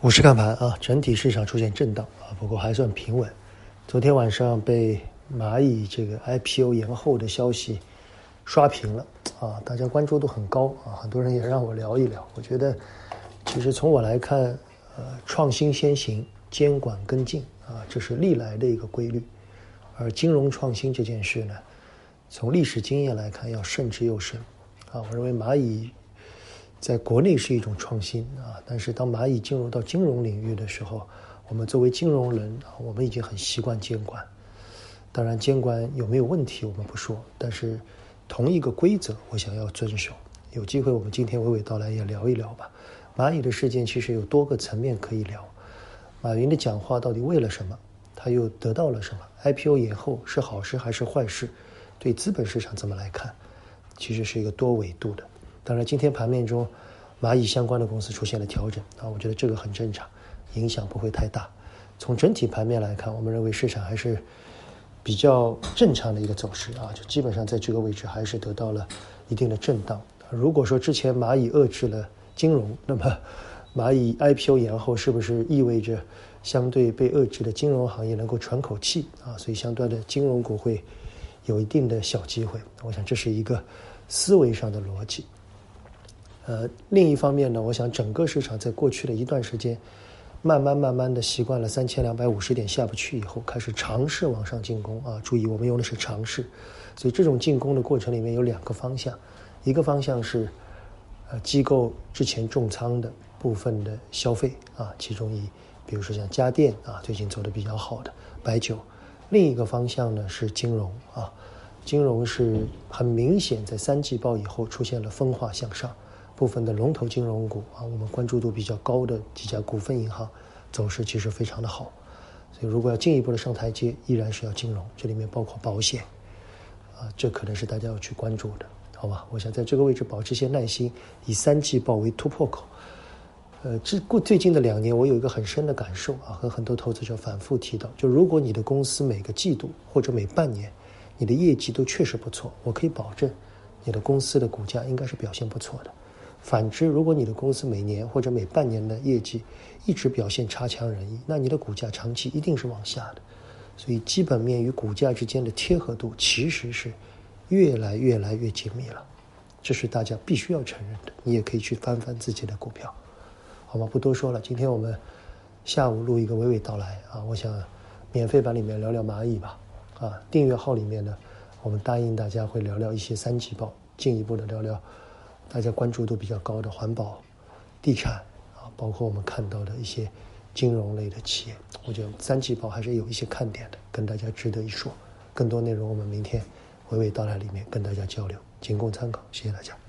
股市看盘啊，整体市场出现震荡啊，不过还算平稳。昨天晚上被蚂蚁这个 IPO 延后的消息刷屏了啊，大家关注度很高啊，很多人也让我聊一聊。我觉得，其实从我来看，呃，创新先行，监管跟进啊，这是历来的一个规律。而金融创新这件事呢，从历史经验来看，要慎之又慎啊。我认为蚂蚁。在国内是一种创新啊，但是当蚂蚁进入到金融领域的时候，我们作为金融人啊，我们已经很习惯监管。当然，监管有没有问题我们不说，但是同一个规则，我想要遵守。有机会我们今天娓娓道来也聊一聊吧。蚂蚁的事件其实有多个层面可以聊。马云的讲话到底为了什么？他又得到了什么？IPO 以后是好事还是坏事？对资本市场怎么来看？其实是一个多维度的。当然，今天盘面中，蚂蚁相关的公司出现了调整啊，我觉得这个很正常，影响不会太大。从整体盘面来看，我们认为市场还是比较正常的一个走势啊，就基本上在这个位置还是得到了一定的震荡。如果说之前蚂蚁遏制了金融，那么蚂蚁 IPO 延后是不是意味着相对被遏制的金融行业能够喘口气啊？所以相对的金融股会有一定的小机会。我想这是一个思维上的逻辑。呃，另一方面呢，我想整个市场在过去的一段时间，慢慢慢慢的习惯了三千两百五十点下不去以后，开始尝试往上进攻啊。注意，我们用的是尝试，所以这种进攻的过程里面有两个方向，一个方向是呃机构之前重仓的部分的消费啊，其中以比如说像家电啊，最近走的比较好的白酒，另一个方向呢是金融啊，金融是很明显在三季报以后出现了分化向上。部分的龙头金融股啊，我们关注度比较高的几家股份银行走势其实非常的好，所以如果要进一步的上台阶，依然是要金融，这里面包括保险，啊，这可能是大家要去关注的，好吧？我想在这个位置保持些耐心，以三季报为突破口。呃，这过最近的两年，我有一个很深的感受啊，和很多投资者反复提到，就如果你的公司每个季度或者每半年，你的业绩都确实不错，我可以保证，你的公司的股价应该是表现不错的。反之，如果你的公司每年或者每半年的业绩一直表现差强人意，那你的股价长期一定是往下的。所以，基本面与股价之间的贴合度其实是越来越来越紧密了，这是大家必须要承认的。你也可以去翻翻自己的股票，好吗？不多说了，今天我们下午录一个娓娓道来啊！我想免费版里面聊聊蚂蚁吧，啊，订阅号里面呢，我们答应大家会聊聊一些三季报，进一步的聊聊。大家关注度比较高的环保、地产啊，包括我们看到的一些金融类的企业，我觉得三季报还是有一些看点的，跟大家值得一说。更多内容我们明天娓娓道来里面跟大家交流，仅供参考。谢谢大家。